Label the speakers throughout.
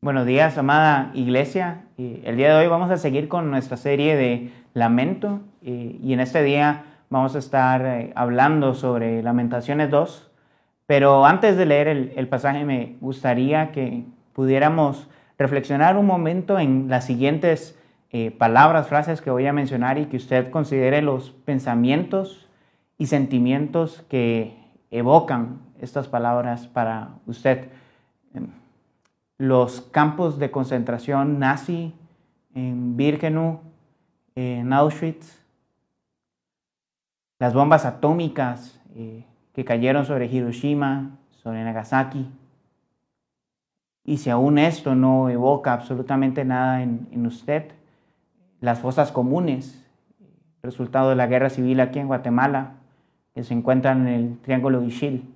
Speaker 1: Buenos días, amada iglesia. El día de hoy vamos a seguir con nuestra serie de lamento y en este día vamos a estar eh, hablando sobre Lamentaciones 2. Pero antes de leer el, pasaje me gustaría que pudiéramos reflexionar un momento en las siguientes eh, palabras, frases que voy a mencionar y que usted considere los pensamientos y sentimientos que evocan estas palabras para usted los campos de concentración nazi en Birkenau, en Auschwitz, las bombas atómicas eh, que cayeron sobre Hiroshima, sobre Nagasaki. Y si aún esto no evoca absolutamente nada en, usted, las fosas comunes, resultado de la guerra civil aquí en Guatemala, que se encuentran en el Triángulo Ishil.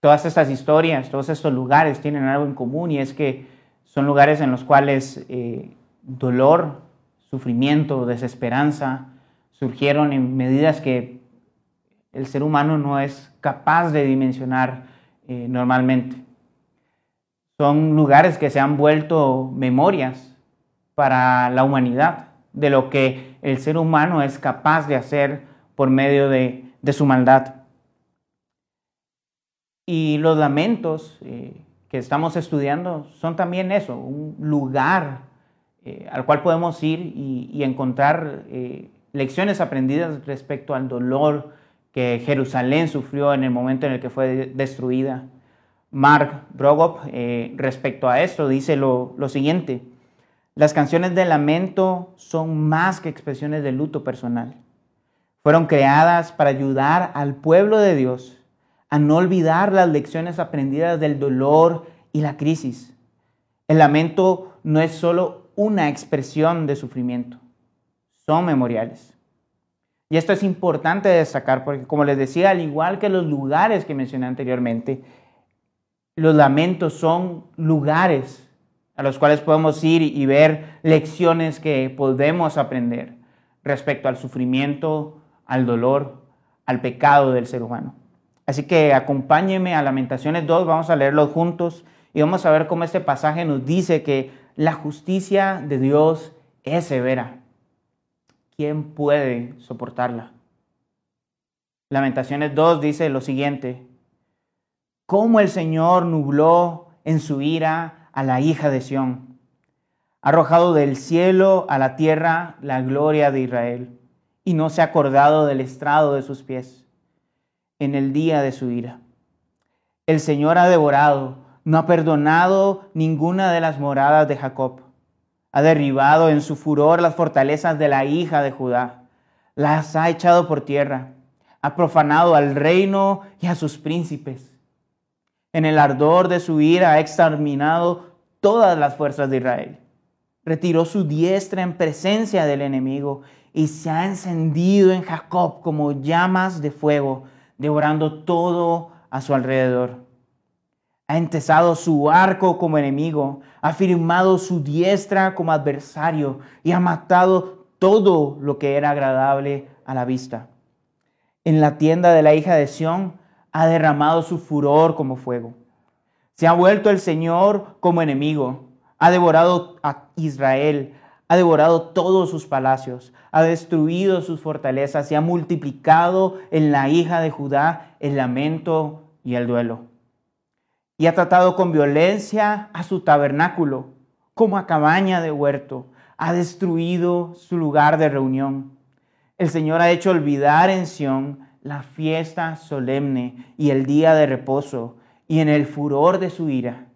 Speaker 1: Todas estas historias, todos estos lugares tienen algo en común y es que son lugares en los cuales eh, dolor, sufrimiento, desesperanza surgieron en medidas que el ser humano no es capaz de dimensionar eh, normalmente. Son lugares que se han vuelto memorias para la humanidad de lo que el ser humano es capaz de hacer por medio de su maldad. Y los lamentos eh, que estamos estudiando son también eso, un lugar eh, al cual podemos ir y, encontrar eh, lecciones aprendidas respecto al dolor que Jerusalén sufrió en el momento en el que fue destruida. Mark Brogop, respecto a esto, dice lo, lo siguiente, las canciones de lamento son más que expresiones de luto personal. Fueron creadas para ayudar al pueblo de Dios a no olvidar las lecciones aprendidas del dolor y la crisis. El lamento no es solo una expresión de sufrimiento, son memoriales. Y esto es importante destacar porque, como les decía, al igual que los lugares que mencioné anteriormente, los lamentos son lugares a los cuales podemos ir y ver lecciones que podemos aprender respecto al sufrimiento, al dolor, al pecado del ser humano. Así que acompáñeme a Lamentaciones 2, vamos a leerlo juntos y vamos a ver cómo este pasaje nos dice que la justicia de Dios es severa. ¿Quién puede soportarla? Lamentaciones 2 dice lo siguiente, cómo el Señor nubló en su ira a la hija de Sión, arrojado del cielo a la tierra la gloria de Israel, y no se ha acordado del estrado de sus pies en el día de su ira. El Señor ha devorado, no ha perdonado ninguna de las moradas de Jacob. Ha derribado en su furor las fortalezas de la hija de Judá. Las ha echado por tierra. Ha profanado al reino y a sus príncipes. En el ardor de su ira ha exterminado todas las fuerzas de Israel. Retiró su diestra en presencia del enemigo y se ha encendido en Jacob como llamas de fuego devorando todo a su alrededor. Ha entesado su arco como enemigo, ha firmado su diestra como adversario y ha matado todo lo que era agradable a la vista. En la tienda de la hija de Sión ha derramado su furor como fuego. Se ha vuelto el Señor como enemigo, ha devorado a Israel, ha devorado todos sus palacios, ha destruido sus fortalezas y ha multiplicado en la hija de Judá el lamento y el duelo. Y ha tratado con violencia a su tabernáculo, como a cabaña de huerto. Ha destruido su lugar de reunión. El Señor ha hecho olvidar en Sión la fiesta solemne y el día de reposo, y en el furor de su ira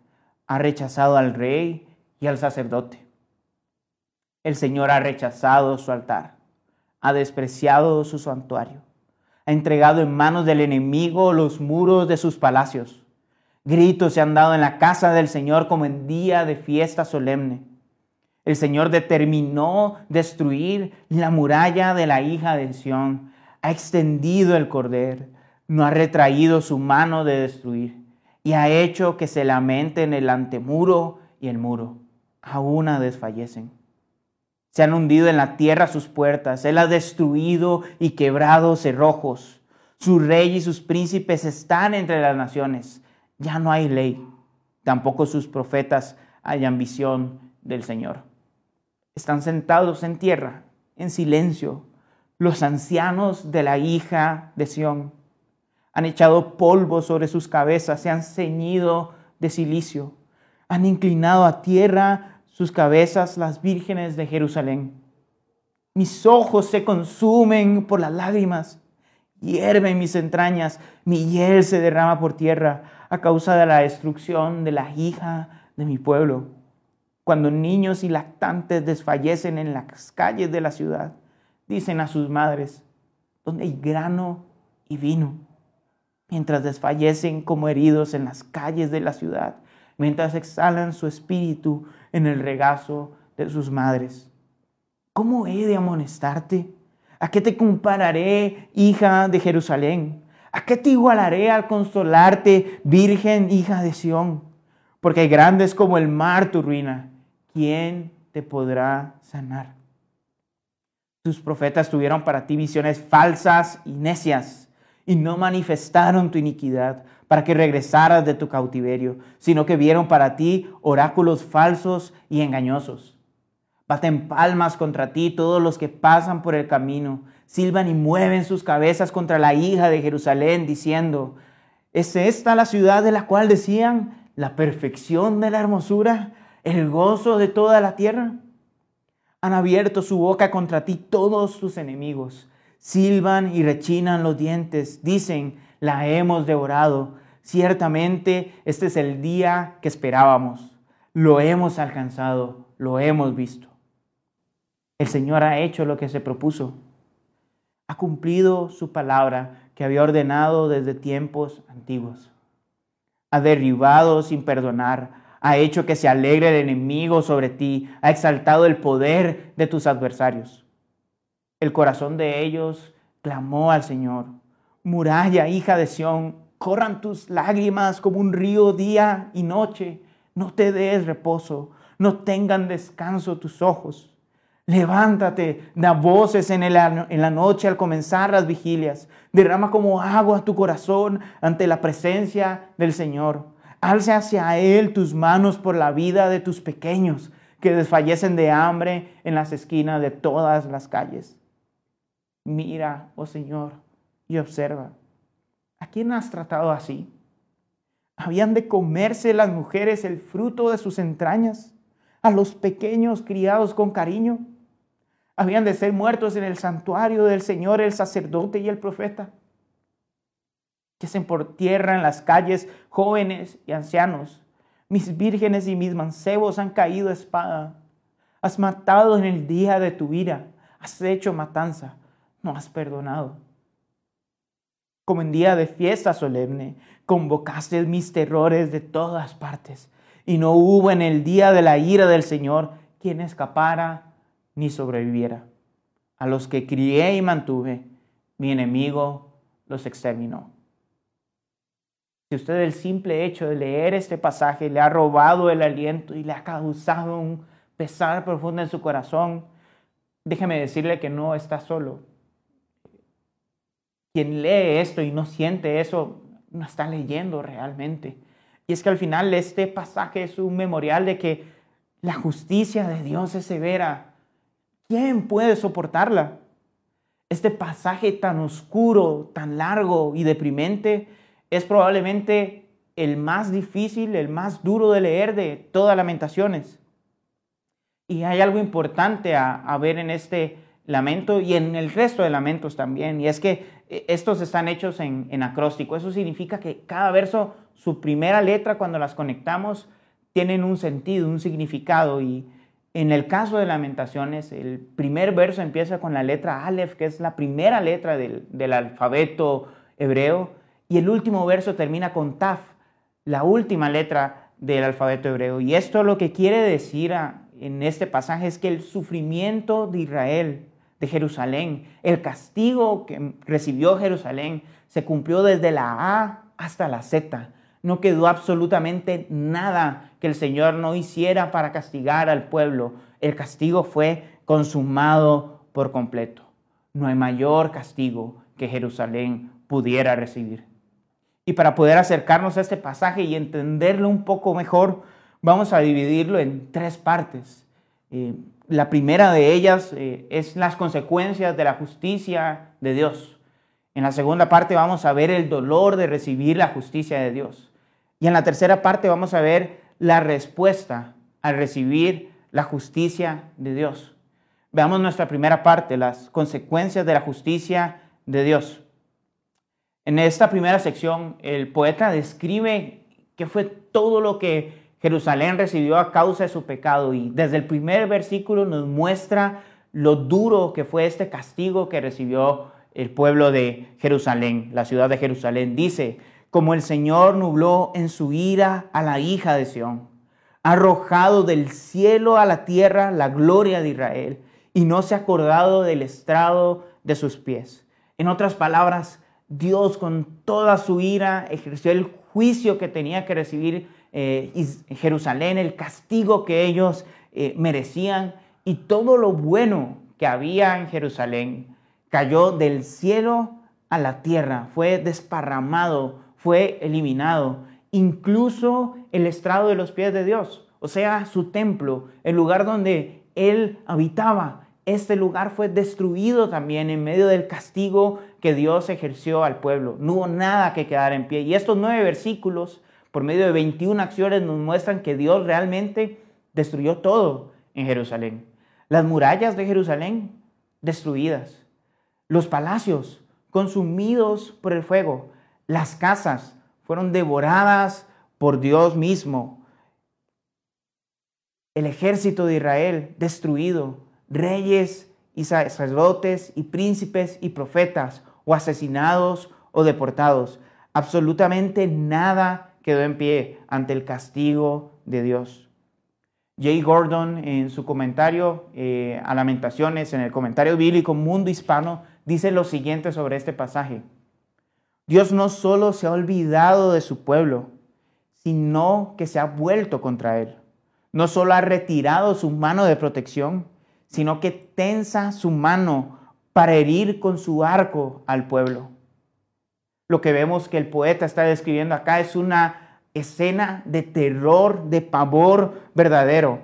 Speaker 1: ha rechazado al rey y al sacerdote el Señor ha rechazado su altar, ha despreciado su santuario, ha entregado en manos del enemigo los muros de sus palacios. Gritos se han dado en la casa del Señor como en día de fiesta solemne. El Señor determinó destruir la muralla de la hija de Sión, ha extendido el cordel, no ha retraído su mano de destruir y ha hecho que se lamenten el antemuro y el muro. Aún desfallecen. Se han hundido en la tierra sus puertas. Él ha destruido y quebrado cerrojos. Su rey y sus príncipes están entre las naciones. Ya no hay ley. tampoco sus profetas hayan visión del Señor. Están sentados en tierra, en silencio, los ancianos de la hija de Sión. Han echado polvo sobre sus cabezas, se han ceñido de silicio, han inclinado a tierra sus cabezas las vírgenes de Jerusalén. Mis ojos se consumen por las lágrimas, hierven mis entrañas, mi hiel se derrama por tierra a causa de la destrucción de la hija de mi pueblo. Cuando niños y lactantes desfallecen en las calles de la ciudad, dicen a sus madres, donde hay grano y vino, mientras desfallecen como heridos en las calles de la ciudad, mientras exhalan su espíritu en el regazo de sus madres. ¿Cómo he de amonestarte? ¿A qué te compararé, hija de Jerusalén? ¿A qué te igualaré al consolarte, virgen, hija de Sión? Porque grande es como el mar tu ruina. ¿Quién te podrá sanar? Tus profetas tuvieron para ti visiones falsas y necias y no manifestaron tu iniquidad para que regresaras de tu cautiverio, sino que vieron para ti oráculos falsos y engañosos Baten palmas contra ti todos los que pasan por el camino. Silban y mueven sus cabezas contra la hija de Jerusalén, diciendo, ¿es esta la ciudad de la cual decían la perfección de la hermosura, el gozo de toda la tierra? Han abierto su boca contra ti todos tus enemigos. Silban y rechinan los dientes. Dicen, la hemos devorado. Ciertamente este es el día que esperábamos. Lo hemos alcanzado, lo hemos visto. El Señor ha hecho lo que se propuso. Ha cumplido su palabra que había ordenado desde tiempos antiguos. Ha derribado sin perdonar. Ha hecho que se alegre el enemigo sobre ti. Ha exaltado el poder de tus adversarios. El corazón de ellos clamó al Señor. Muralla, hija de Sión, corran tus lágrimas como un río día y noche. No te des reposo, no tengan descanso tus ojos. Levántate, da voces en, en, la noche al comenzar las vigilias. Derrama como agua tu corazón ante la presencia del Señor. Alza hacia Él tus manos por la vida de tus pequeños que desfallecen de hambre en las esquinas de todas las calles. Mira, oh Señor, y observa. ¿A quién has tratado así? ¿Habían de comerse las mujeres el fruto de sus entrañas? ¿A los pequeños criados con cariño? Habían de ser muertos en el santuario del Señor el sacerdote y el profeta. Yacen por tierra en las calles jóvenes y ancianos. Mis vírgenes y mis mancebos han caído a espada. Has matado en el día de tu ira. Has hecho matanza. No has perdonado. Como en día de fiesta solemne, convocaste mis terrores de todas partes. Y no hubo en el día de la ira del Señor quien escapara ni sobreviviera. A los que crié y mantuve, mi enemigo los exterminó. Si usted el simple hecho de leer este pasaje le ha robado el aliento y le ha causado un pesar profundo en su corazón, déjeme decirle que no está solo. Quien lee esto y no siente eso, no está leyendo realmente. Y es que al final este pasaje es un memorial de que la justicia de Dios es severa ¿Quién puede soportarla? Este pasaje tan oscuro, tan largo y deprimente es probablemente el más difícil, el más duro de leer de todas Lamentaciones. Y hay algo importante a, ver en este lamento y en el resto de lamentos también, y es que estos están hechos en, en acróstico. Eso significa que cada verso, su primera letra, cuando las conectamos, tienen un sentido, un significado, y en el caso de Lamentaciones, el primer verso empieza con la letra Aleph, que es la primera letra del, alfabeto hebreo, y el último verso termina con Taf, la última letra del alfabeto hebreo. Y esto lo que quiere decir en este pasaje es que el sufrimiento de Israel, Jerusalén, el castigo que recibió Jerusalén, se cumplió desde la A hasta la Z no quedó absolutamente nada que el Señor no hiciera para castigar al pueblo. El castigo fue consumado por completo. No hay mayor castigo que Jerusalén pudiera recibir. Y para poder acercarnos a este pasaje y entenderlo un poco mejor, vamos a dividirlo en tres partes. Eh, la primera de ellas eh, es las consecuencias de la justicia de Dios. En la segunda parte vamos a ver el dolor de recibir la justicia de Dios. Y en la tercera parte vamos a ver la respuesta al recibir la justicia de Dios. Veamos nuestra primera parte, las consecuencias de la justicia de Dios. En esta primera sección, el poeta describe qué fue todo lo que Jerusalén recibió a causa de su pecado y desde el primer versículo nos muestra lo duro que fue este castigo que recibió el pueblo de Jerusalén, la ciudad de Jerusalén. Dice, como el Señor nubló en su ira a la hija de Sión, arrojado del cielo a la tierra la gloria de Israel, y no se ha acordado del estrado de sus pies. En otras palabras, Dios con toda su ira ejerció el juicio que tenía que recibir eh, Jerusalén, el castigo que ellos eh, merecían y todo lo bueno que había en Jerusalén cayó del cielo a la tierra, fue desparramado, fue eliminado, incluso el estrado de los pies de Dios, o sea, su templo, el lugar donde él habitaba, este lugar fue destruido también en medio del castigo que Dios ejerció al pueblo. No hubo nada que quedar en pie. Y estos nueve versículos, por medio de 21 acciones, nos muestran que Dios realmente destruyó todo en Jerusalén. Las murallas de Jerusalén destruidas. Los palacios consumidos por el fuego. Las casas fueron devoradas por Dios mismo. El ejército de Israel destruido reyes y sacerdotes y príncipes y profetas, o asesinados o deportados. Absolutamente nada quedó en pie ante el castigo de Dios. Jay Gordon en su comentario eh, a Lamentaciones, en el comentario bíblico Mundo Hispano, dice lo siguiente sobre este pasaje. Dios no solo se ha olvidado de su pueblo, sino que se ha vuelto contra él. No solo ha retirado su mano de protección, sino que tensa su mano para herir con su arco al pueblo. Lo que vemos que el poeta está describiendo acá es una escena de terror, de pavor verdadero.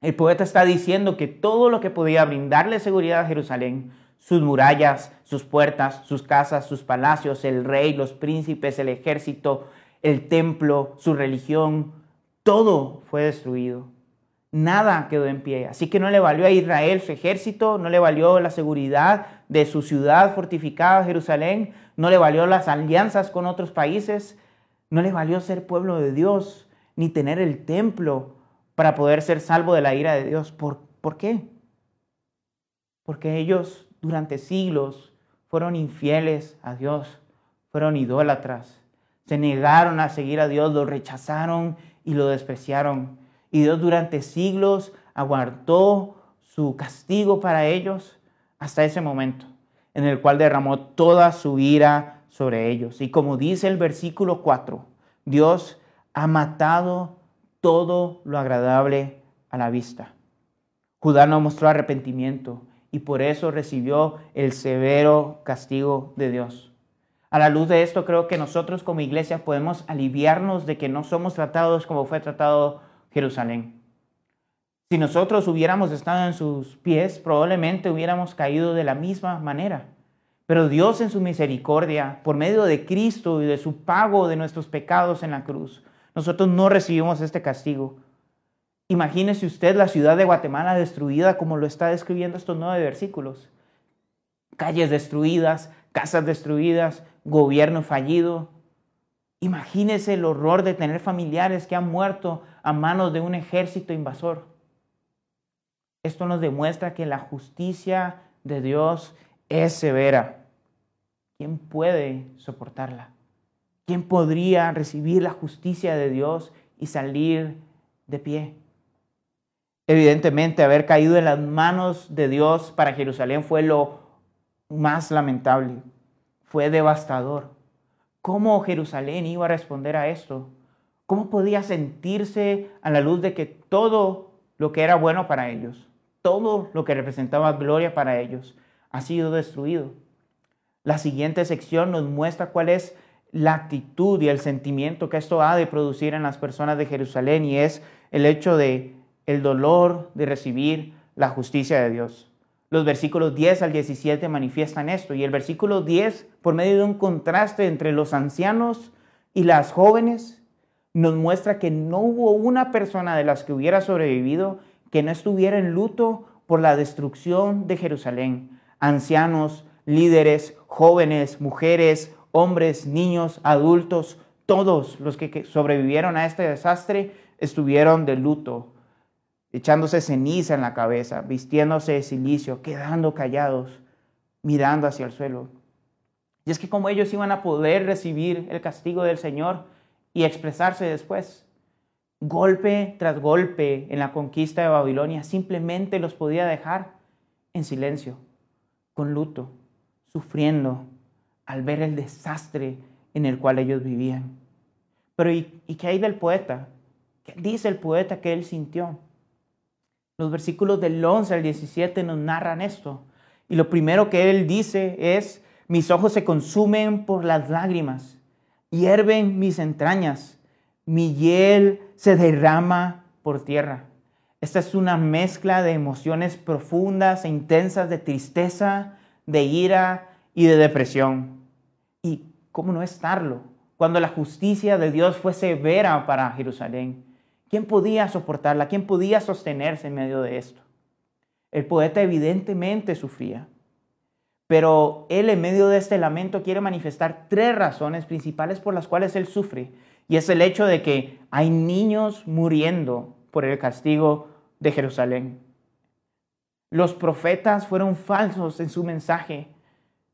Speaker 1: El poeta está diciendo que todo lo que podía brindarle seguridad a Jerusalén, sus murallas, sus puertas, sus casas, sus palacios, el rey, los príncipes, el ejército, el templo, su religión, todo fue destruido nada quedó en pie. Así que no le valió a Israel su ejército, no le valió la seguridad de su ciudad fortificada, Jerusalén, no le valió las alianzas con otros países, no le valió ser pueblo de Dios, ni tener el templo para poder ser salvo de la ira de Dios. ¿Por, ¿por qué? Porque ellos durante siglos fueron infieles a Dios, fueron idólatras, se negaron a seguir a Dios, lo rechazaron y lo despreciaron. Y Dios durante siglos aguardó su castigo para ellos hasta ese momento, en el cual derramó toda su ira sobre ellos. Y como dice el versículo 4, Dios ha matado todo lo agradable a la vista. Judá no mostró arrepentimiento y por eso recibió el severo castigo de Dios. A la luz de esto creo que nosotros como iglesia podemos aliviarnos de que no somos tratados como fue tratado Jerusalén. Si nosotros hubiéramos estado en sus pies, probablemente hubiéramos caído de la misma manera. Pero Dios en su misericordia, por medio de Cristo y de su pago de nuestros pecados en la cruz, nosotros no recibimos este castigo. Imagínese usted la ciudad de Guatemala destruida como lo está describiendo estos nueve versículos. Calles destruidas, casas destruidas, gobierno fallido, Imagínese el horror de tener familiares que han muerto a manos de un ejército invasor. Esto nos demuestra que la justicia de Dios es severa. ¿Quién puede soportarla? ¿Quién podría recibir la justicia de Dios y salir de pie? Evidentemente, haber caído en las manos de Dios para Jerusalén fue lo más lamentable, fue devastador. ¿Cómo Jerusalén iba a responder a esto? ¿Cómo podía sentirse a la luz de que todo lo que era bueno para ellos, todo lo que representaba gloria para ellos, ha sido destruido? La siguiente sección nos muestra cuál es la actitud y el sentimiento que esto ha de producir en las personas de Jerusalén y es el hecho de el dolor de recibir la justicia de Dios. Los versículos 10 al 17 manifiestan esto y el versículo 10, por medio de un contraste entre los ancianos y las jóvenes, nos muestra que no hubo una persona de las que hubiera sobrevivido que no estuviera en luto por la destrucción de Jerusalén. Ancianos, líderes, jóvenes, mujeres, hombres, niños, adultos, todos los que sobrevivieron a este desastre estuvieron de luto, echándose ceniza en la cabeza, vistiéndose de silicio, quedando callados, mirando hacia el suelo. Y es que como ellos iban a poder recibir el castigo del Señor y expresarse después, golpe tras golpe en la conquista de Babilonia, simplemente los podía dejar en silencio, con luto, sufriendo al ver el desastre en el cual ellos vivían. Pero ¿y, qué hay del poeta? ¿Qué dice el poeta que él sintió? Los versículos del 11 al 17 nos narran esto. Y lo primero que él dice es, mis ojos se consumen por las lágrimas, hierven mis entrañas, mi hiel se derrama por tierra. Esta es una mezcla de emociones profundas e intensas de tristeza, de ira y de depresión. ¿Y cómo no estarlo? Cuando la justicia de Dios fue severa para Jerusalén, ¿quién podía soportarla? ¿Quién podía sostenerse en medio de esto? El poeta evidentemente sufría, pero él en medio de este lamento quiere manifestar tres razones principales por las cuales él sufre. Y es el hecho de que hay niños muriendo por el castigo de Jerusalén. Los profetas fueron falsos en su mensaje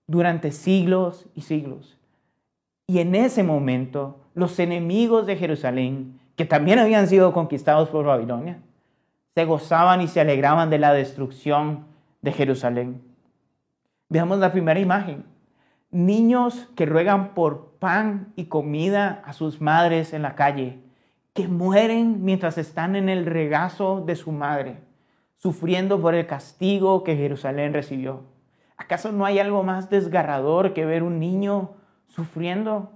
Speaker 1: durante siglos y siglos. Y en ese momento, los enemigos de Jerusalén, que también habían sido conquistados por Babilonia, se gozaban y se alegraban de la destrucción de Jerusalén. Veamos la primera imagen. Niños que ruegan por pan y comida a sus madres en la calle, que mueren mientras están en el regazo de su madre, sufriendo por el castigo que Jerusalén recibió. ¿Acaso no hay algo más desgarrador que ver un niño sufriendo?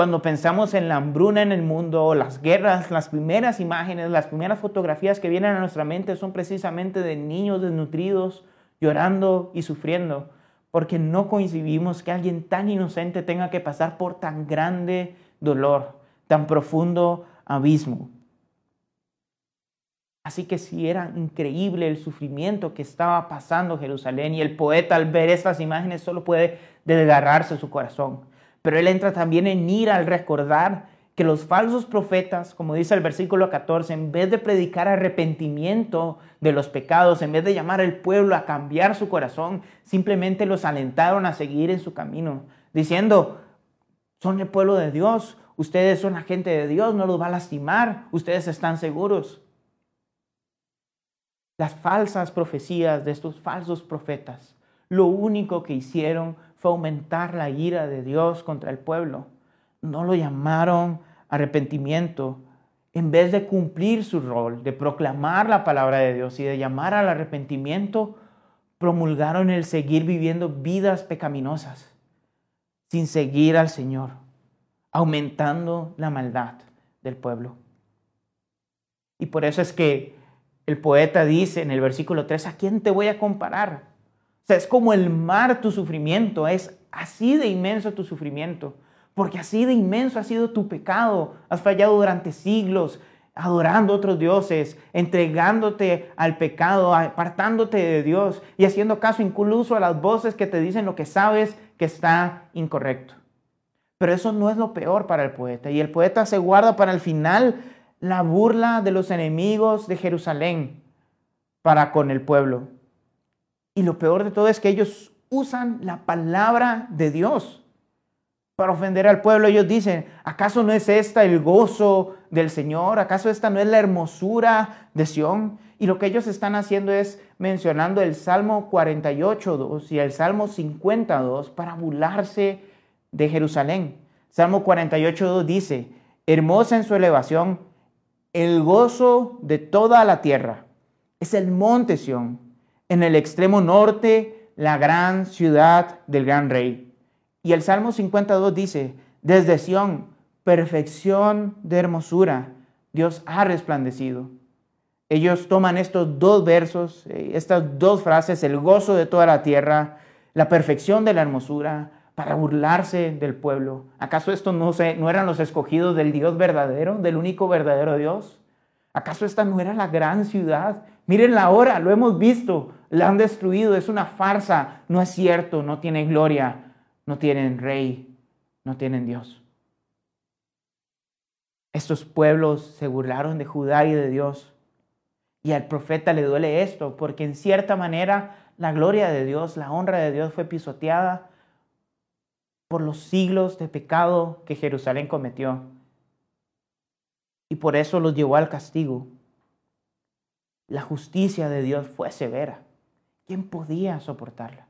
Speaker 1: Cuando pensamos en la hambruna en el mundo, las guerras, las primeras imágenes, las primeras fotografías que vienen a nuestra mente son precisamente de niños desnutridos, llorando y sufriendo, porque no coincidimos que alguien tan inocente tenga que pasar por tan grande dolor, tan profundo abismo. Así que sí era increíble el sufrimiento que estaba pasando Jerusalén y el poeta al ver estas imágenes solo puede desgarrarse su corazón. Pero él entra también en ira al recordar que los falsos profetas, como dice el versículo 14, en vez de predicar arrepentimiento de los pecados, en vez de llamar al pueblo a cambiar su corazón, simplemente los alentaron a seguir en su camino, diciendo, son el pueblo de Dios, ustedes son la gente de Dios, no los va a lastimar, ustedes están seguros. Las falsas profecías de estos falsos profetas, lo único que hicieron fue aumentar la ira de Dios contra el pueblo. No lo llamaron arrepentimiento. En vez de cumplir su rol, de proclamar la palabra de Dios y de llamar al arrepentimiento, promulgaron el seguir viviendo vidas pecaminosas, sin seguir al Señor, aumentando la maldad del pueblo. Y por eso es que el poeta dice en el versículo 3, ¿a quién te voy a comparar? Es como el mar tu sufrimiento, es así de inmenso tu sufrimiento, porque así de inmenso ha sido tu pecado. Has fallado durante siglos, adorando otros dioses, entregándote al pecado, apartándote de Dios y haciendo caso incluso a las voces que te dicen lo que sabes que está incorrecto. Pero eso no es lo peor para el poeta. Y el poeta se guarda para el final la burla de los enemigos de Jerusalén para con el pueblo. Y lo peor de todo es que ellos usan la palabra de Dios para ofender al pueblo. Ellos dicen, ¿acaso no es esta el gozo del Señor? ¿Acaso esta no es la hermosura de Sión? Y lo que ellos están haciendo es mencionando el Salmo 48.2 y el Salmo 52 para burlarse de Jerusalén. Salmo 48.2 dice, hermosa en su elevación, el gozo de toda la tierra. Es el monte Sión, en el extremo norte, la gran ciudad del gran rey. Y el Salmo 52 dice, Desde Sión, perfección de hermosura, Dios ha resplandecido. Ellos toman estos dos versos, eh, estas dos frases, el gozo de toda la tierra, la perfección de la hermosura, para burlarse del pueblo. ¿Acaso estos no, no eran los escogidos del Dios verdadero, del único verdadero Dios? ¿Acaso esta no era la gran ciudad? Mírenla ahora, lo hemos visto, la han destruido, es una farsa, no es cierto, no tiene gloria, no tienen rey, no tienen Dios. Estos pueblos se burlaron de Judá y de Dios. Y al profeta le duele esto, porque en cierta manera la gloria de Dios, la honra de Dios fue pisoteada por los siglos de pecado que Jerusalén cometió. Y por eso los llevó al castigo. La justicia de Dios fue severa. ¿Quién podía soportarla?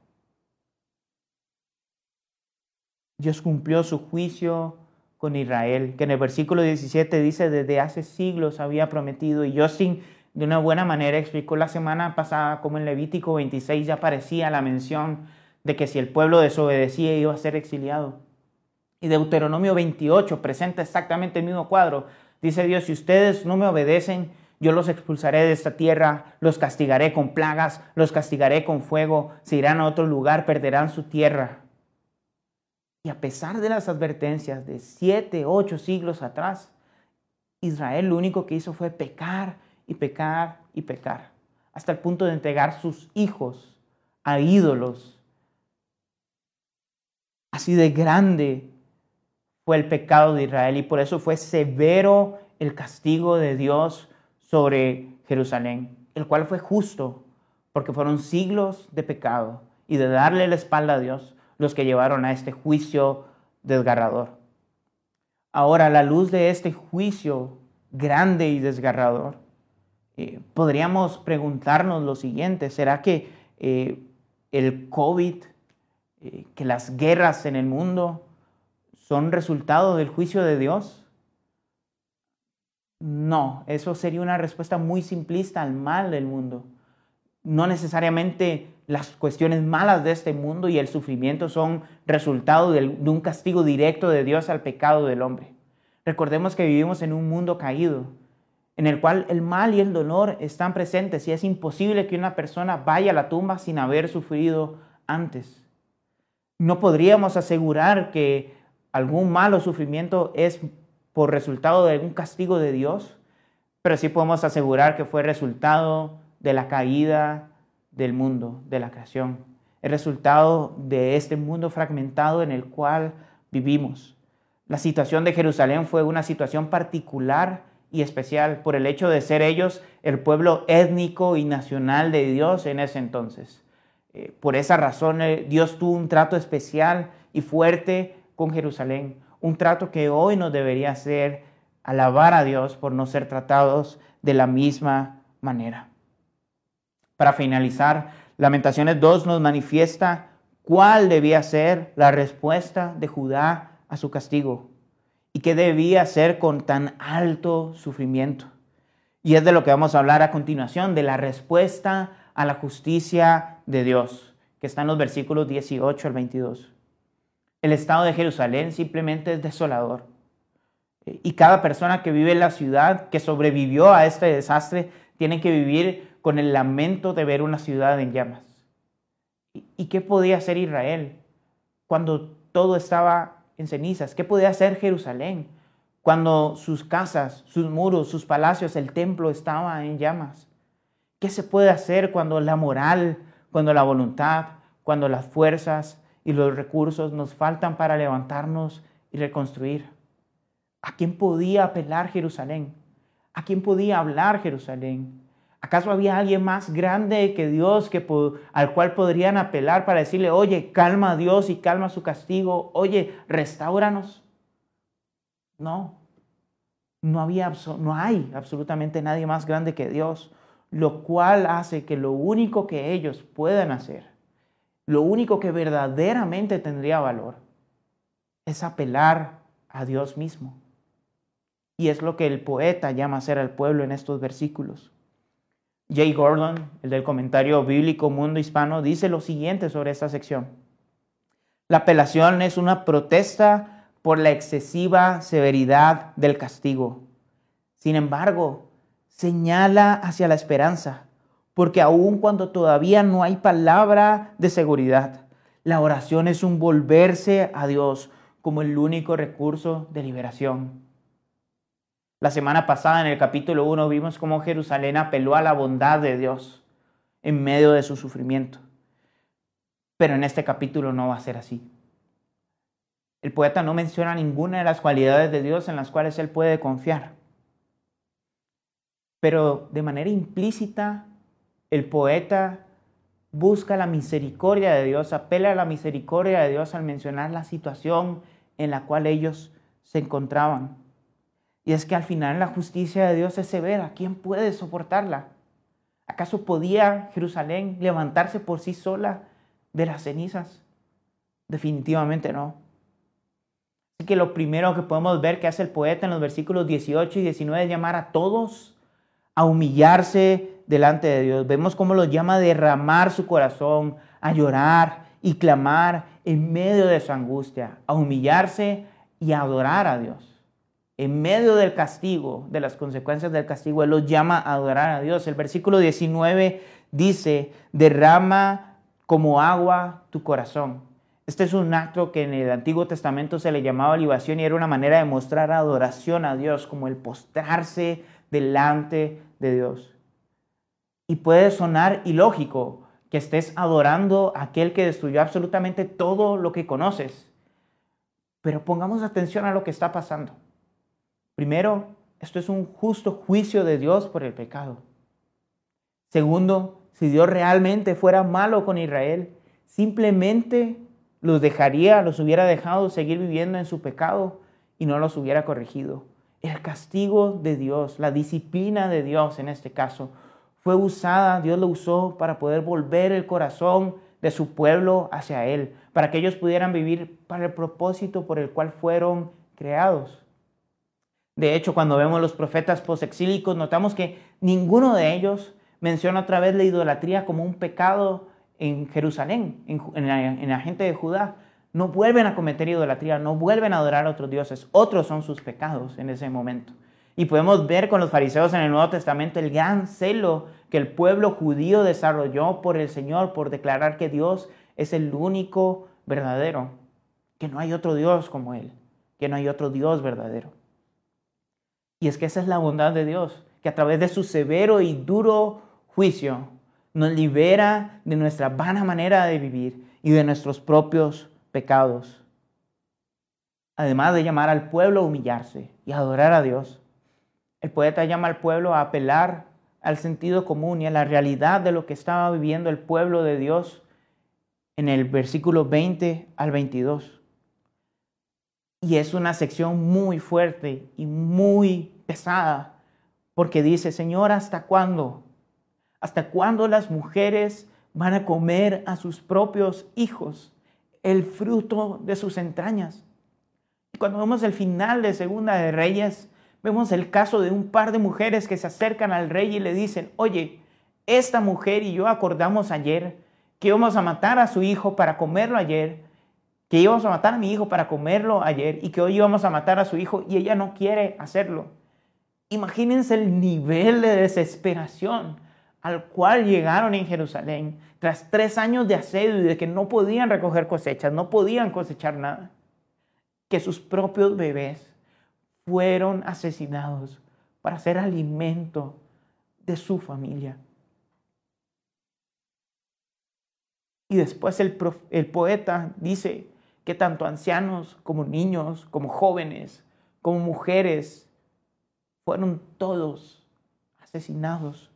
Speaker 1: Dios cumplió su juicio con Israel, que en el versículo 17 dice, desde hace siglos había prometido, y Justin de una buena manera explicó la semana pasada como en Levítico 26 ya aparecía la mención de que si el pueblo desobedecía iba a ser exiliado. Y Deuteronomio 28 presenta exactamente el mismo cuadro. Dice Dios, si ustedes no me obedecen, yo los expulsaré de esta tierra, los castigaré con plagas, los castigaré con fuego, se irán a otro lugar, perderán su tierra. Y a pesar de las advertencias de siete, ocho siglos atrás, Israel lo único que hizo fue pecar y pecar y pecar, hasta el punto de entregar sus hijos a ídolos Así de grande fue el pecado de Israel y por eso fue severo el castigo de Dios sobre Jerusalén, el cual fue justo, porque fueron siglos de pecado y de darle la espalda a Dios los que llevaron a este juicio desgarrador. Ahora, a la luz de este juicio grande y desgarrador, eh, podríamos preguntarnos lo siguiente, ¿será que eh, el COVID eh, que las guerras en el mundo son resultado del juicio de Dios? No, eso sería una respuesta muy simplista al mal del mundo. No necesariamente las cuestiones malas de este mundo y el sufrimiento son resultado de un castigo directo de Dios al pecado del hombre. Recordemos que vivimos en un mundo caído, en el cual el mal y el dolor están presentes y es imposible que una persona vaya a la tumba sin haber sufrido antes. No podríamos asegurar que algún malo sufrimiento es por resultado de algún castigo de Dios, pero sí podemos asegurar que fue resultado de la caída del mundo, de la creación, el resultado de este mundo fragmentado en el cual vivimos. La situación de Jerusalén fue una situación particular y especial por el hecho de ser ellos el pueblo étnico y nacional de Dios en ese entonces. Eh, por esa razón eh, Dios tuvo un trato especial y fuerte con Jerusalén, un trato que hoy nos debería hacer alabar a Dios por no ser tratados de la misma manera. Para finalizar, Lamentaciones 2 nos manifiesta cuál debía ser la respuesta de Judá a su castigo y qué debía ser con tan alto sufrimiento. Y es de lo que vamos a hablar a continuación, de la respuesta a la justicia de Dios, que está en los versículos 18 al 22. El estado de Jerusalén simplemente es desolador. Y cada persona que vive en la ciudad, que sobrevivió a este desastre, tiene que vivir con el lamento de ver una ciudad en llamas. ¿Y qué podía hacer Israel cuando todo estaba en cenizas? ¿Qué podía hacer Jerusalén cuando sus casas, sus muros, sus palacios, el templo estaba en llamas? ¿Qué se puede hacer cuando la moral, cuando la voluntad, cuando las fuerzas y los recursos nos faltan para levantarnos y reconstruir? ¿A quién podía apelar Jerusalén? ¿A quién podía hablar Jerusalén? ¿Acaso había alguien más grande que Dios al cual podrían apelar para decirle, oye, calma a Dios y calma su castigo, oye, restauranos? No, no, había, no hay absolutamente nadie más grande que Dios lo cual hace que lo único que ellos puedan hacer, lo único que verdaderamente tendría valor, es apelar a Dios mismo. Y es lo que el poeta llama hacer al pueblo en estos versículos. Jay Gordon, el del comentario bíblico Mundo Hispano, dice lo siguiente sobre esta sección. La apelación es una protesta por la excesiva severidad del castigo. Sin embargo, señala hacia la esperanza, porque aun cuando todavía no hay palabra de seguridad, la oración es un volverse a Dios como el único recurso de liberación. La semana pasada en el capítulo 1 vimos cómo Jerusalén apeló a la bondad de Dios en medio de su sufrimiento. Pero en este capítulo no va a ser así. El poeta no menciona ninguna de las cualidades de Dios en las cuales él puede confiar. Pero de manera implícita, el poeta busca la misericordia de Dios, apela a la misericordia de Dios al mencionar la situación en la cual ellos se encontraban. Y es que al final la justicia de Dios es severa. ¿Quién puede soportarla? ¿Acaso podía Jerusalén levantarse por sí sola de las cenizas? Definitivamente no. Así que lo primero que podemos ver que hace el poeta en los versículos 18 y 19 es llamar a todos a humillarse delante de Dios. Vemos cómo los llama a derramar su corazón, a llorar y clamar en medio de su angustia, a humillarse y a adorar a Dios. En medio del castigo, de las consecuencias del castigo, Él los llama a adorar a Dios. El versículo 19 dice, derrama como agua tu corazón. Este es un acto que en el Antiguo Testamento se le llamaba libación y era una manera de mostrar adoración a Dios, como el postrarse delante de Dios. Y puede sonar ilógico que estés adorando a aquel que destruyó absolutamente todo lo que conoces. Pero pongamos atención a lo que está pasando. Primero, esto es un justo juicio de Dios por el pecado. Segundo, si Dios realmente fuera malo con Israel, simplemente los dejaría, los hubiera dejado seguir viviendo en su pecado y no los hubiera corregido. El castigo de Dios, la disciplina de Dios en este caso, fue usada, Dios lo usó para poder volver el corazón de su pueblo hacia Él, para que ellos pudieran vivir para el propósito por el cual fueron creados. De hecho, cuando vemos los profetas posexílicos, notamos que ninguno de ellos menciona otra vez la idolatría como un pecado en Jerusalén, en, la, en la gente de Judá, no vuelven a cometer idolatría, no vuelven a adorar a otros dioses. Otros son sus pecados en ese momento. Y podemos ver con los fariseos en el Nuevo Testamento el gran celo que el pueblo judío desarrolló por el Señor, por declarar que Dios es el único verdadero, que no hay otro Dios como Él, que no hay otro Dios verdadero. Y es que esa es la bondad de Dios, que a través de su severo y duro juicio nos libera de nuestra vana manera de vivir y de nuestros propios pecados. Además de llamar al pueblo a humillarse y adorar a Dios, el poeta llama al pueblo a apelar al sentido común y a la realidad de lo que estaba viviendo el pueblo de Dios en el versículo 20 al 22. Y es una sección muy fuerte y muy pesada, porque dice, Señor, ¿hasta cuándo? ¿Hasta cuándo las mujeres van a comer a sus propios hijos el fruto de sus entrañas? Y cuando vemos el final de Segunda de Reyes, vemos el caso de un par de mujeres que se acercan al rey y le dicen, oye, esta mujer y yo acordamos ayer que íbamos a matar a su hijo para comerlo ayer, que íbamos a matar a mi hijo para comerlo ayer y que hoy íbamos a matar a su hijo y ella no quiere hacerlo. Imagínense el nivel de desesperación al cual llegaron en Jerusalén tras tres años de asedio y de que no podían recoger cosechas, no podían cosechar nada, que sus propios bebés fueron asesinados para ser alimento de su familia. Y después el, poeta dice que tanto ancianos como niños, como jóvenes, como mujeres, fueron todos asesinados.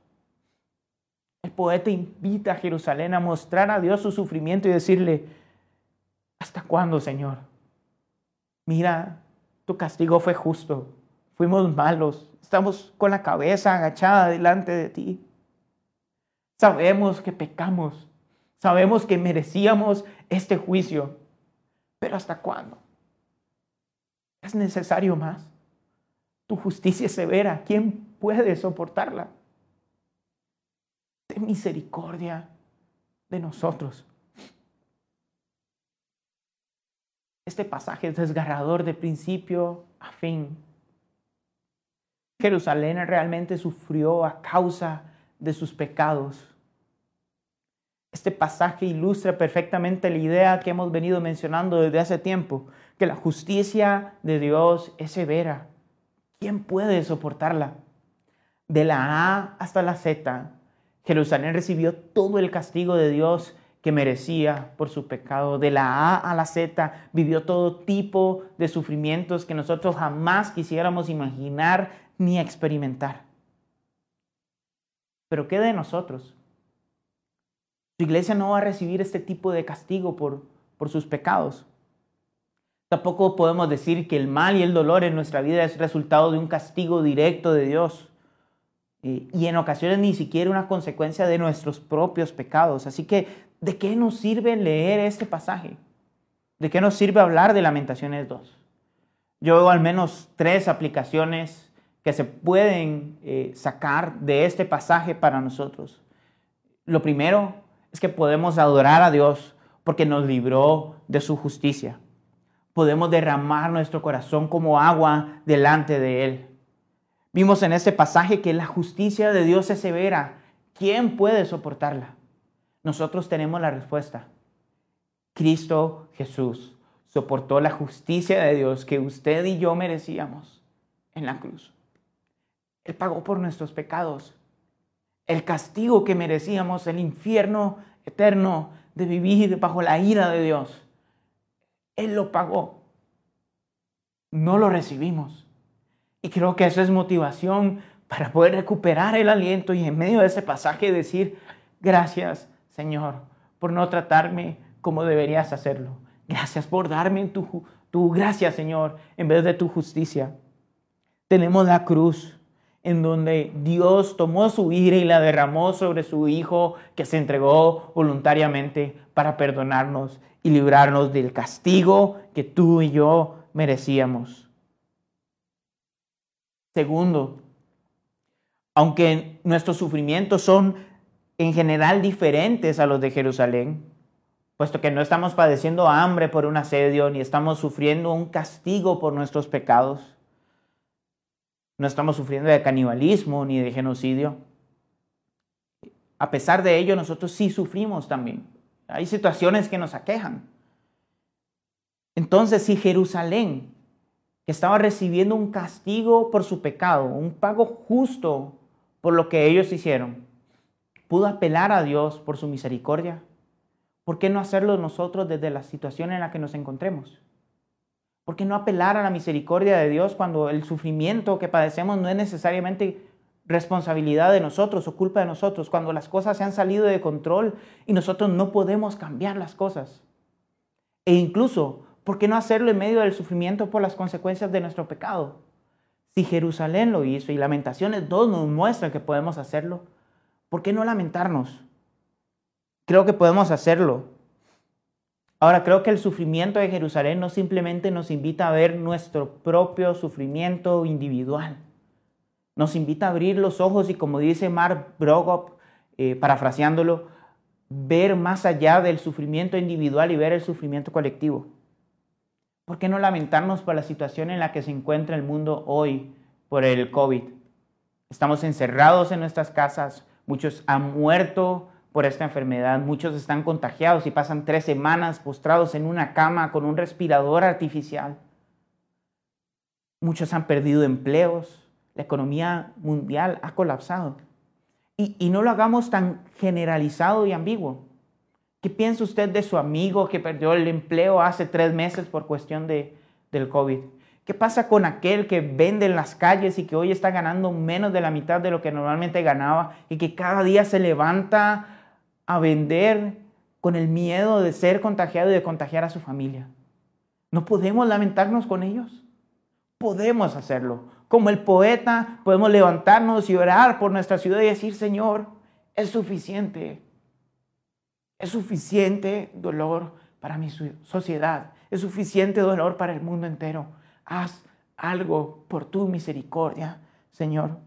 Speaker 1: El poeta invita a Jerusalén a mostrar a Dios su sufrimiento y decirle, ¿hasta cuándo, Señor? Mira tu castigo fue justo. Fuimos malos. Estamos con la cabeza agachada delante de ti. Sabemos que pecamos. Sabemos que merecíamos este juicio. Pero ¿hasta cuándo? Es necesario más. Tu justicia es severa. ¿Quién puede soportarla? Ten misericordia de nosotros. Este pasaje es desgarrador de principio a fin. Jerusalén realmente sufrió a causa de sus pecados. Este pasaje ilustra perfectamente la idea que hemos venido mencionando desde hace tiempo, que la justicia de Dios es severa. ¿Quién puede soportarla? De la A hasta la Z, Jerusalén recibió todo el castigo de Dios que merecía por su pecado. De la A a la Z vivió todo tipo de sufrimientos que nosotros jamás quisiéramos imaginar ni experimentar. Pero ¿qué de nosotros? Su iglesia no va a recibir este tipo de castigo por, por sus pecados. Tampoco podemos decir que el mal y el dolor en nuestra vida es resultado de un castigo directo de Dios y en ocasiones ni siquiera una consecuencia de nuestros propios pecados. Así que, ¿de qué nos sirve leer este pasaje? ¿De qué nos sirve hablar de Lamentaciones 2? Yo veo al menos tres aplicaciones que se pueden eh, sacar de este pasaje para nosotros. Lo primero es que podemos adorar a Dios porque nos libró de su justicia. Podemos derramar nuestro corazón como agua delante de Él. Vimos en este pasaje que la justicia de Dios es severa. ¿Quién puede soportarla? Nosotros tenemos la respuesta. Cristo Jesús soportó la justicia de Dios que usted y yo merecíamos en la cruz. Él pagó por nuestros pecados. El castigo que merecíamos, el infierno eterno de vivir bajo la ira de Dios. Él lo pagó. No lo recibimos. Y creo que eso es motivación para poder recuperar el aliento y en medio de ese pasaje decir, gracias Señor por no tratarme como deberías hacerlo. Gracias por darme tu, tu gracia, Señor, en vez de tu justicia. Tenemos la cruz en donde Dios tomó su ira y la derramó sobre su Hijo que se entregó voluntariamente para perdonarnos y librarnos del castigo que tú y yo merecíamos. Segundo, aunque nuestros sufrimientos son en general diferentes a los de Jerusalén, puesto que no estamos padeciendo hambre por un asedio, ni estamos sufriendo un castigo por nuestros pecados, no estamos sufriendo de canibalismo ni de genocidio. A pesar de ello, nosotros sí sufrimos también. Hay situaciones que nos aquejan. Entonces, si Jerusalén que estaba recibiendo un castigo por su pecado, un pago justo por lo que ellos hicieron, pudo apelar a Dios por su misericordia. ¿Por qué no hacerlo nosotros desde la situación en la que nos encontremos? ¿Por qué no apelar a la misericordia de Dios cuando el sufrimiento que padecemos no es necesariamente responsabilidad de nosotros o culpa de nosotros, cuando las cosas se han salido de control y nosotros no podemos cambiar las cosas? E incluso ¿por qué no hacerlo en medio del sufrimiento por las consecuencias de nuestro pecado? Si Jerusalén lo hizo y Lamentaciones 2 nos muestra que podemos hacerlo, ¿por qué no lamentarnos? Creo que podemos hacerlo. Ahora, creo que el sufrimiento de Jerusalén no simplemente nos invita a ver nuestro propio sufrimiento individual. Nos invita a abrir los ojos y, como dice Mark Brogop, eh, parafraseándolo, ver más allá del sufrimiento individual y ver el sufrimiento colectivo. ¿Por qué no lamentarnos por la situación en la que se encuentra el mundo hoy por el COVID? Estamos encerrados en nuestras casas, muchos han muerto por esta enfermedad, muchos están contagiados y pasan tres semanas postrados en una cama con un respirador artificial. Muchos han perdido empleos, la economía mundial ha colapsado. Y, y no lo hagamos tan generalizado y ambiguo. ¿Qué piensa usted de su amigo que perdió el empleo hace tres meses por cuestión de, del COVID? ¿Qué pasa con aquel que vende en las calles y que hoy está ganando menos de la mitad de lo que normalmente ganaba y que cada día se levanta a vender con el miedo de ser contagiado y de contagiar a su familia? ¿No podemos lamentarnos con ellos? Podemos hacerlo. Como el poeta, podemos levantarnos y orar por nuestra ciudad y decir, Señor, es suficiente. Es suficiente dolor para mi sociedad. Es suficiente dolor para el mundo entero. Haz algo por tu misericordia, Señor.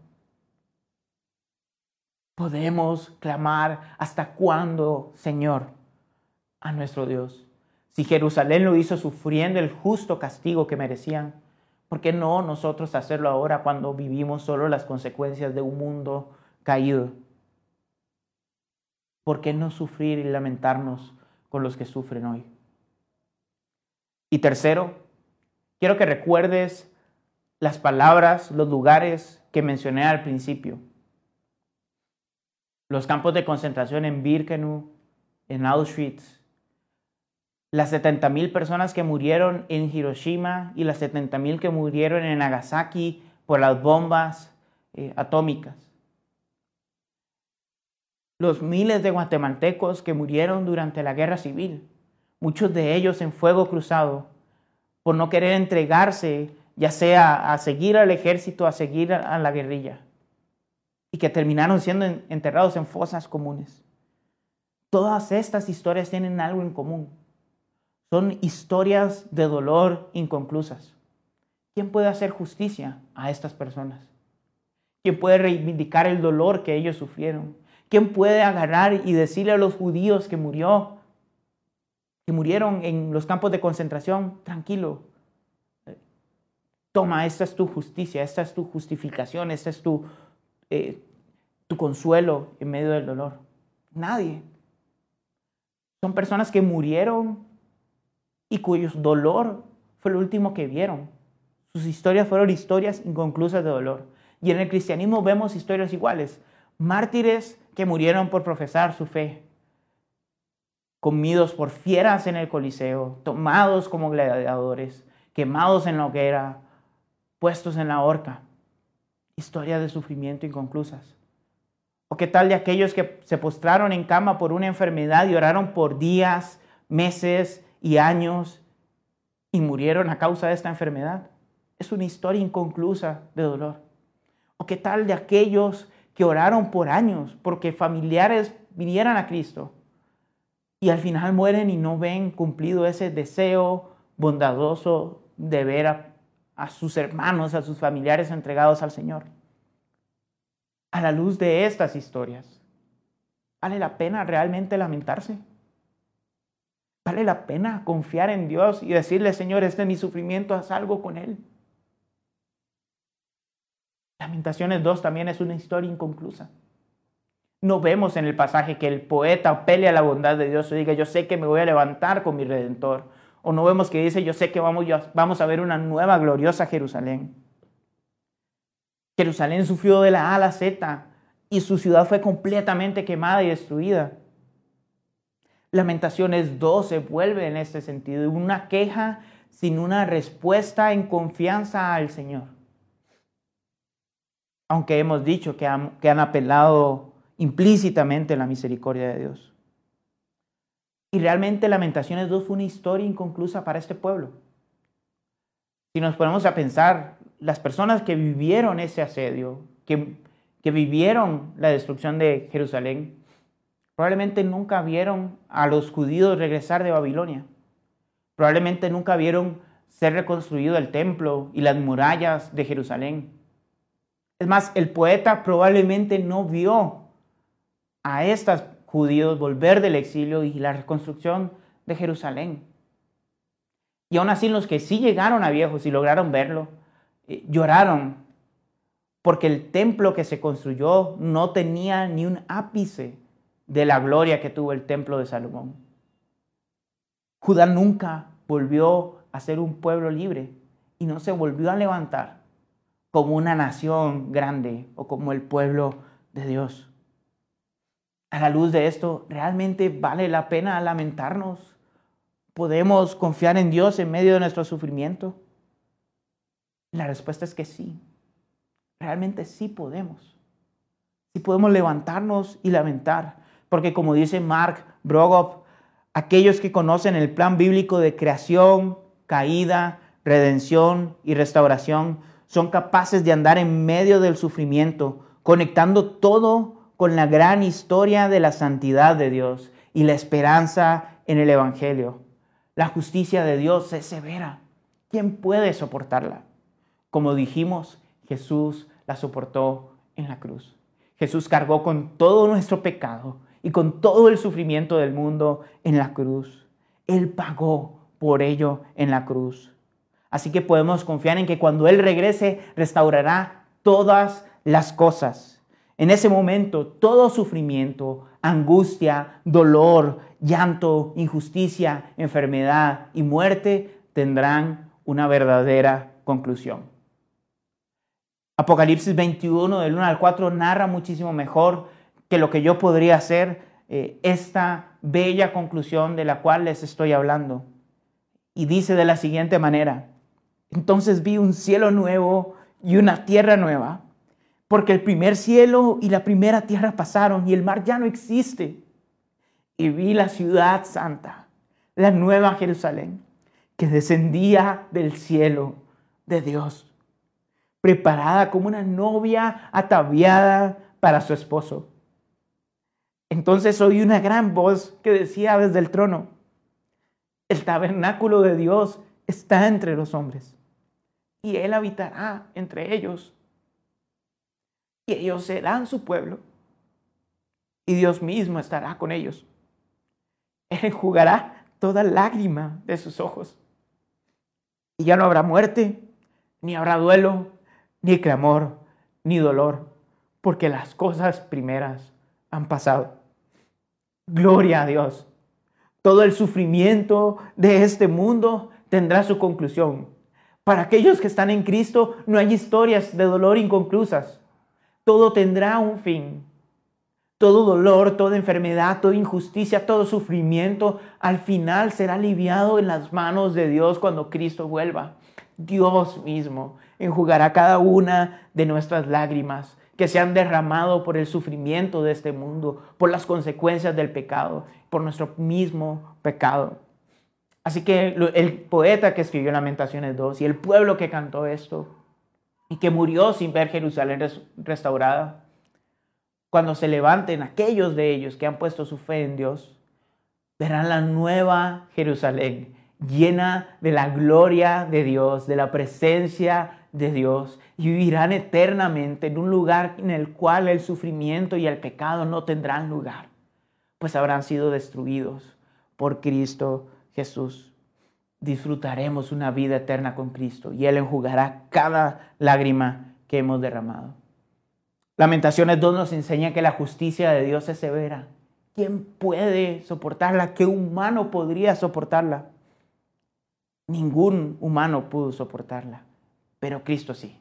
Speaker 1: Podemos clamar hasta cuándo, Señor, a nuestro Dios. Si Jerusalén lo hizo sufriendo el justo castigo que merecían, ¿por qué no nosotros hacerlo ahora cuando vivimos solo las consecuencias de un mundo caído? ¿Por qué no sufrir y lamentarnos con los que sufren hoy? Y tercero, quiero que recuerdes las palabras, los lugares que mencioné al principio. Los campos de concentración en Birkenau, en Auschwitz, las 70.000 personas que murieron en Hiroshima y las 70.000 que murieron en Nagasaki por las bombas eh, atómicas. Los miles de guatemaltecos que murieron durante la guerra civil, muchos de ellos en fuego cruzado, por no querer entregarse, ya sea a seguir al ejército, a seguir a la guerrilla, y que terminaron siendo enterrados en fosas comunes. Todas estas historias tienen algo en común son historias de dolor inconclusas. ¿Quién puede hacer justicia a estas personas? ¿Quién puede reivindicar el dolor que ellos sufrieron? ¿Quién puede agarrar y decirle a los judíos que murió, que murieron en los campos de concentración, tranquilo, toma, esta es tu justicia, esta es tu justificación, este es tu, eh, tu consuelo en medio del dolor? Nadie. Son personas que murieron y cuyo dolor fue lo último que vieron. Sus historias fueron historias inconclusas de dolor. Y en el cristianismo vemos historias iguales. Mártires que murieron por profesar su fe, comidos por fieras en el Coliseo, tomados como gladiadores, quemados en la hoguera, puestos en la horca. Historias de sufrimiento inconclusas. ¿O qué tal de aquellos que se postraron en cama por una enfermedad y oraron por días, meses y años y murieron a causa de esta enfermedad. Es una historia inconclusa de dolor. ¿O qué tal de aquellos que oraron por años porque familiares vinieran a Cristo y al final mueren y no ven cumplido ese deseo bondadoso de ver a, sus hermanos, a sus familiares entregados al Señor? A la luz de estas historias, ¿vale la pena realmente lamentarse? Vale la pena confiar en Dios y decirle, Señor, este es mi sufrimiento, haz algo con él. Lamentaciones 2 también es una historia inconclusa. No vemos en el pasaje que el poeta pelea la bondad de Dios y diga, yo sé que me voy a levantar con mi redentor. O no vemos que dice, yo sé que vamos, vamos a ver una nueva gloriosa Jerusalén. Jerusalén sufrió de la A a la Z y su ciudad fue completamente quemada y destruida. Lamentaciones 2 se vuelve en este sentido, una queja sin una respuesta en confianza al Señor. Aunque hemos dicho que han apelado implícitamente la misericordia de Dios. Y realmente Lamentaciones 2 fue una historia inconclusa para este pueblo. Si nos ponemos a pensar, las personas que vivieron ese asedio, que, que vivieron la destrucción de Jerusalén, Probablemente nunca vieron a los judíos regresar de Babilonia. Probablemente nunca vieron ser reconstruido el templo y las murallas de Jerusalén. Es más, el poeta probablemente no vio a estos judíos volver del exilio y la reconstrucción de Jerusalén. Y aún así los que sí llegaron a viejos y lograron verlo, eh, lloraron porque el templo que se construyó no tenía ni un ápice de la gloria que tuvo el templo de Salomón. Judá nunca volvió a ser un pueblo libre y no se volvió a levantar como una nación grande o como el pueblo de Dios. A la luz de esto, ¿realmente vale la pena lamentarnos? ¿Podemos confiar en Dios en medio de nuestro sufrimiento? La respuesta es que sí. Realmente sí podemos. Sí podemos levantarnos y lamentar. Porque como dice Mark Brogop, aquellos que conocen el plan bíblico de creación, caída, redención y restauración son capaces de andar en medio del sufrimiento, conectando todo con la gran historia de la santidad de Dios y la esperanza en el Evangelio. La justicia de Dios es severa. ¿Quién puede soportarla? Como dijimos, Jesús la soportó en la cruz. Jesús cargó con todo nuestro pecado y con todo el sufrimiento del mundo en la cruz. Él pagó por ello en la cruz. Así que podemos confiar en que cuando Él regrese restaurará todas las cosas. En ese momento, todo sufrimiento, angustia, dolor, llanto, injusticia, enfermedad y muerte tendrán una verdadera conclusión. Apocalipsis 21 del 1 al 4 narra muchísimo mejor que lo que yo podría hacer eh, esta bella conclusión de la cual les estoy hablando. Y dice de la siguiente manera, entonces vi un cielo nuevo y una tierra nueva, porque el primer cielo y la primera tierra pasaron y el mar ya no existe. Y vi la ciudad santa, la nueva Jerusalén, que descendía del cielo de Dios, preparada como una novia ataviada para su esposo. Entonces oí una gran voz que decía desde el trono, el tabernáculo de Dios está entre los hombres y Él habitará entre ellos. Y ellos serán su pueblo. Y Dios mismo estará con ellos. Él enjugará toda lágrima de sus ojos. Y ya no habrá muerte, ni habrá duelo, ni clamor, ni dolor, porque las cosas primeras han pasado. Gloria a Dios. Todo el sufrimiento de este mundo tendrá su conclusión. Para aquellos que están en Cristo no hay historias de dolor inconclusas. Todo tendrá un fin. Todo dolor, toda enfermedad, toda injusticia, todo sufrimiento, al final será aliviado en las manos de Dios cuando Cristo vuelva. Dios mismo enjugará cada una de nuestras lágrimas que se han derramado por el sufrimiento de este mundo, por las consecuencias del pecado, por nuestro mismo pecado. Así que el poeta que escribió Lamentaciones 2 y el pueblo que cantó esto y que murió sin ver Jerusalén restaurada, cuando se levanten aquellos de ellos que han puesto su fe en Dios, verán la nueva Jerusalén llena de la gloria de Dios, de la presencia de Dios y vivirán eternamente en un lugar en el cual el sufrimiento y el pecado no tendrán lugar, pues habrán sido destruidos por Cristo Jesús. Disfrutaremos una vida eterna con Cristo y Él enjugará cada lágrima que hemos derramado. Lamentaciones 2 nos enseña que la justicia de Dios es severa. ¿Quién puede soportarla? ¿Qué humano podría soportarla? Ningún humano pudo soportarla pero Cristo sí.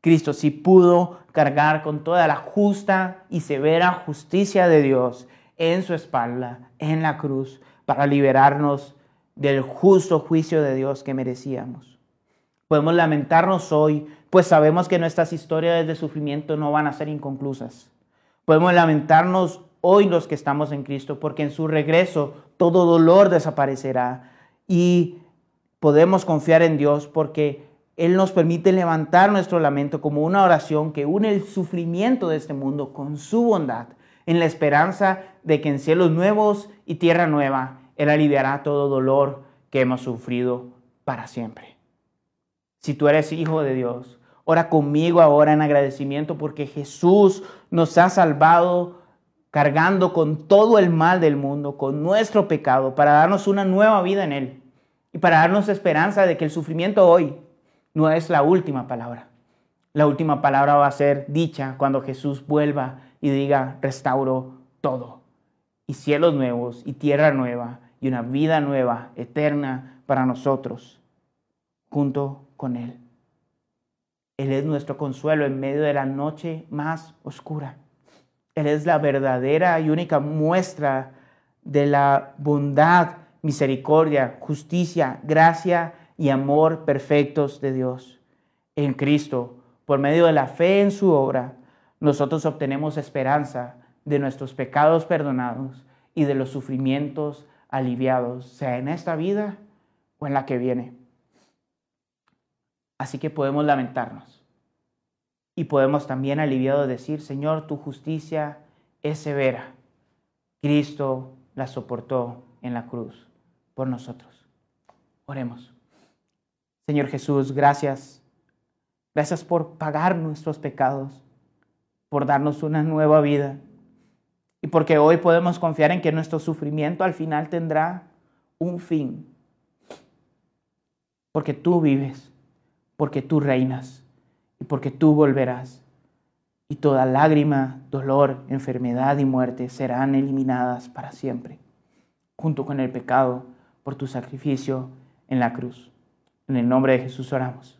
Speaker 1: Cristo sí pudo cargar con toda la justa y severa justicia de Dios en su espalda, en la cruz, para liberarnos del justo juicio de Dios que merecíamos. Podemos lamentarnos hoy, pues sabemos que nuestras historias de sufrimiento no van a ser inconclusas. Podemos lamentarnos hoy los que estamos en Cristo, porque en su regreso todo dolor desaparecerá y podemos confiar en Dios porque él nos permite levantar nuestro lamento como una oración que une el sufrimiento de este mundo con su bondad, en la esperanza de que en cielos nuevos y tierra nueva Él aliviará todo dolor que hemos sufrido para siempre. Si tú eres hijo de Dios, ora conmigo ahora en agradecimiento porque Jesús nos ha salvado cargando con todo el mal del mundo, con nuestro pecado, para darnos una nueva vida en Él y para darnos esperanza de que el sufrimiento hoy no es la última palabra. La última palabra va a ser dicha cuando Jesús vuelva y diga, restauro todo. Y cielos nuevos y tierra nueva y una vida nueva, eterna para nosotros, junto con Él. Él es nuestro consuelo en medio de la noche más oscura. Él es la verdadera y única muestra de la bondad, misericordia, justicia, gracia y amor perfectos de Dios. En Cristo, por medio de la fe en su obra, nosotros obtenemos esperanza de nuestros pecados perdonados y de los sufrimientos aliviados, sea en esta vida o en la que viene. Así que podemos lamentarnos y podemos también aliviados decir, Señor, tu justicia es severa. Cristo la soportó en la cruz por nosotros. Oremos. Señor Jesús, gracias. Gracias por pagar nuestros pecados, por darnos una nueva vida y porque hoy podemos confiar en que nuestro sufrimiento al final tendrá un fin. Porque tú vives, porque tú reinas y porque tú volverás. Y toda lágrima, dolor, enfermedad y muerte serán eliminadas para siempre, junto con el pecado por tu sacrificio en la cruz. En el nombre de Jesús oramos.